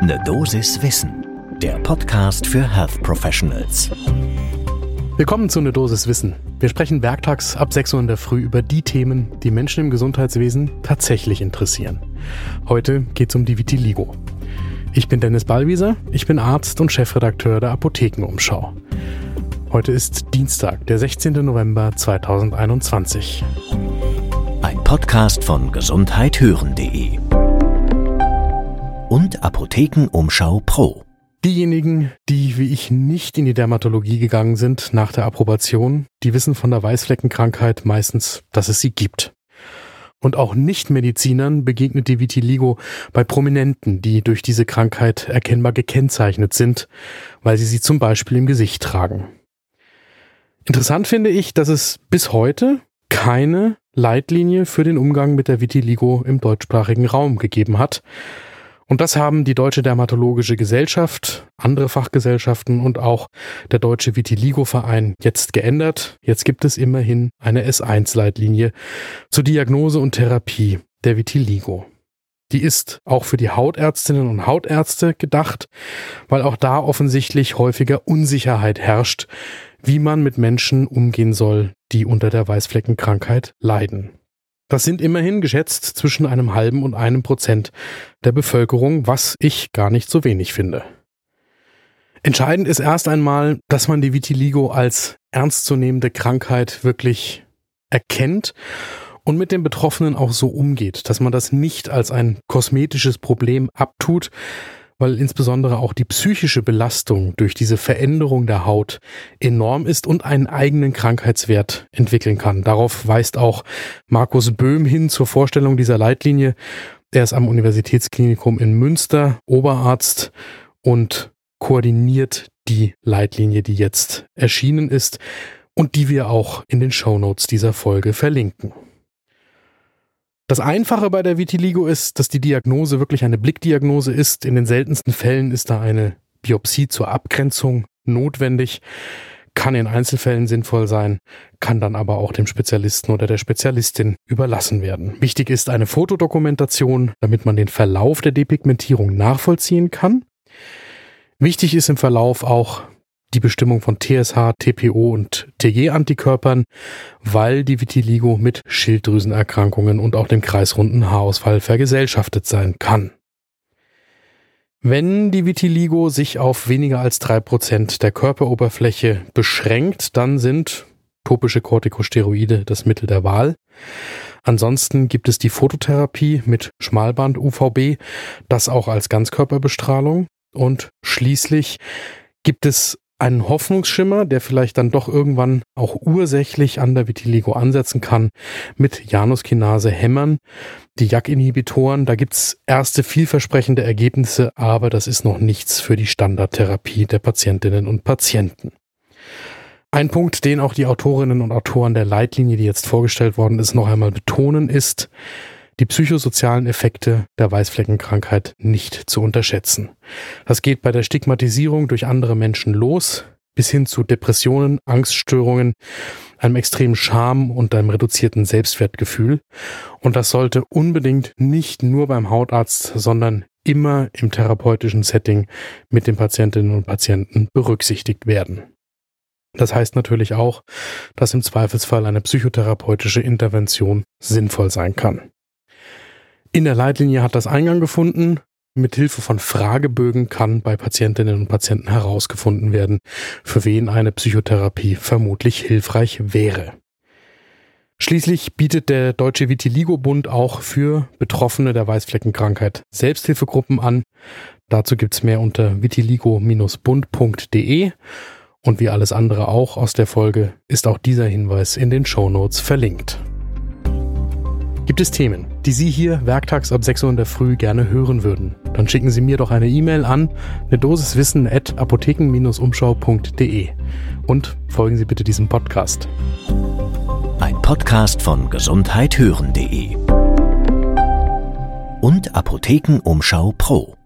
Ne Dosis Wissen, der Podcast für Health Professionals. Willkommen zu Ne Dosis Wissen. Wir sprechen werktags ab 6 Uhr in der Früh über die Themen, die Menschen im Gesundheitswesen tatsächlich interessieren. Heute geht es um die Vitiligo. Ich bin Dennis Ballwieser, ich bin Arzt und Chefredakteur der Apothekenumschau. Heute ist Dienstag, der 16. November 2021. Ein Podcast von gesundheithören.de und Apothekenumschau Pro. Diejenigen, die wie ich nicht in die Dermatologie gegangen sind nach der Approbation, die wissen von der Weißfleckenkrankheit meistens, dass es sie gibt. Und auch Nichtmedizinern begegnet die Vitiligo bei Prominenten, die durch diese Krankheit erkennbar gekennzeichnet sind, weil sie sie zum Beispiel im Gesicht tragen. Interessant finde ich, dass es bis heute keine Leitlinie für den Umgang mit der Vitiligo im deutschsprachigen Raum gegeben hat. Und das haben die Deutsche Dermatologische Gesellschaft, andere Fachgesellschaften und auch der Deutsche Vitiligo-Verein jetzt geändert. Jetzt gibt es immerhin eine S1-Leitlinie zur Diagnose und Therapie der Vitiligo. Die ist auch für die Hautärztinnen und Hautärzte gedacht, weil auch da offensichtlich häufiger Unsicherheit herrscht, wie man mit Menschen umgehen soll, die unter der Weißfleckenkrankheit leiden. Das sind immerhin geschätzt zwischen einem halben und einem Prozent der Bevölkerung, was ich gar nicht so wenig finde. Entscheidend ist erst einmal, dass man die Vitiligo als ernstzunehmende Krankheit wirklich erkennt und mit den Betroffenen auch so umgeht, dass man das nicht als ein kosmetisches Problem abtut, weil insbesondere auch die psychische Belastung durch diese Veränderung der Haut enorm ist und einen eigenen Krankheitswert entwickeln kann. Darauf weist auch Markus Böhm hin zur Vorstellung dieser Leitlinie. Er ist am Universitätsklinikum in Münster Oberarzt und koordiniert die Leitlinie, die jetzt erschienen ist und die wir auch in den Shownotes dieser Folge verlinken. Das Einfache bei der Vitiligo ist, dass die Diagnose wirklich eine Blickdiagnose ist. In den seltensten Fällen ist da eine Biopsie zur Abgrenzung notwendig, kann in Einzelfällen sinnvoll sein, kann dann aber auch dem Spezialisten oder der Spezialistin überlassen werden. Wichtig ist eine Fotodokumentation, damit man den Verlauf der Depigmentierung nachvollziehen kann. Wichtig ist im Verlauf auch die Bestimmung von TSH, TPO und TG-Antikörpern, weil die Vitiligo mit Schilddrüsenerkrankungen und auch dem kreisrunden Haarausfall vergesellschaftet sein kann. Wenn die Vitiligo sich auf weniger als drei Prozent der Körperoberfläche beschränkt, dann sind topische Corticosteroide das Mittel der Wahl. Ansonsten gibt es die Phototherapie mit Schmalband-UVB, das auch als Ganzkörperbestrahlung. Und schließlich gibt es einen Hoffnungsschimmer, der vielleicht dann doch irgendwann auch ursächlich an der Vitiligo ansetzen kann, mit Januskinase hämmern. Die JAK-Inhibitoren, da gibt's erste vielversprechende Ergebnisse, aber das ist noch nichts für die Standardtherapie der Patientinnen und Patienten. Ein Punkt, den auch die Autorinnen und Autoren der Leitlinie, die jetzt vorgestellt worden ist, noch einmal betonen, ist, die psychosozialen Effekte der Weißfleckenkrankheit nicht zu unterschätzen. Das geht bei der Stigmatisierung durch andere Menschen los, bis hin zu Depressionen, Angststörungen, einem extremen Scham und einem reduzierten Selbstwertgefühl. Und das sollte unbedingt nicht nur beim Hautarzt, sondern immer im therapeutischen Setting mit den Patientinnen und Patienten berücksichtigt werden. Das heißt natürlich auch, dass im Zweifelsfall eine psychotherapeutische Intervention sinnvoll sein kann. In der Leitlinie hat das Eingang gefunden. Mit Hilfe von Fragebögen kann bei Patientinnen und Patienten herausgefunden werden, für wen eine Psychotherapie vermutlich hilfreich wäre. Schließlich bietet der Deutsche Vitiligo-Bund auch für Betroffene der Weißfleckenkrankheit Selbsthilfegruppen an. Dazu gibt's mehr unter vitiligo-bund.de und wie alles andere auch aus der Folge ist auch dieser Hinweis in den Show Notes verlinkt. Gibt es Themen, die Sie hier werktags ab 6 Uhr in der Früh gerne hören würden? Dann schicken Sie mir doch eine E-Mail an eine Dosiswissen at apotheken-umschau.de und folgen Sie bitte diesem Podcast. Ein Podcast von gesundheithören.de und Apothekenumschau Pro.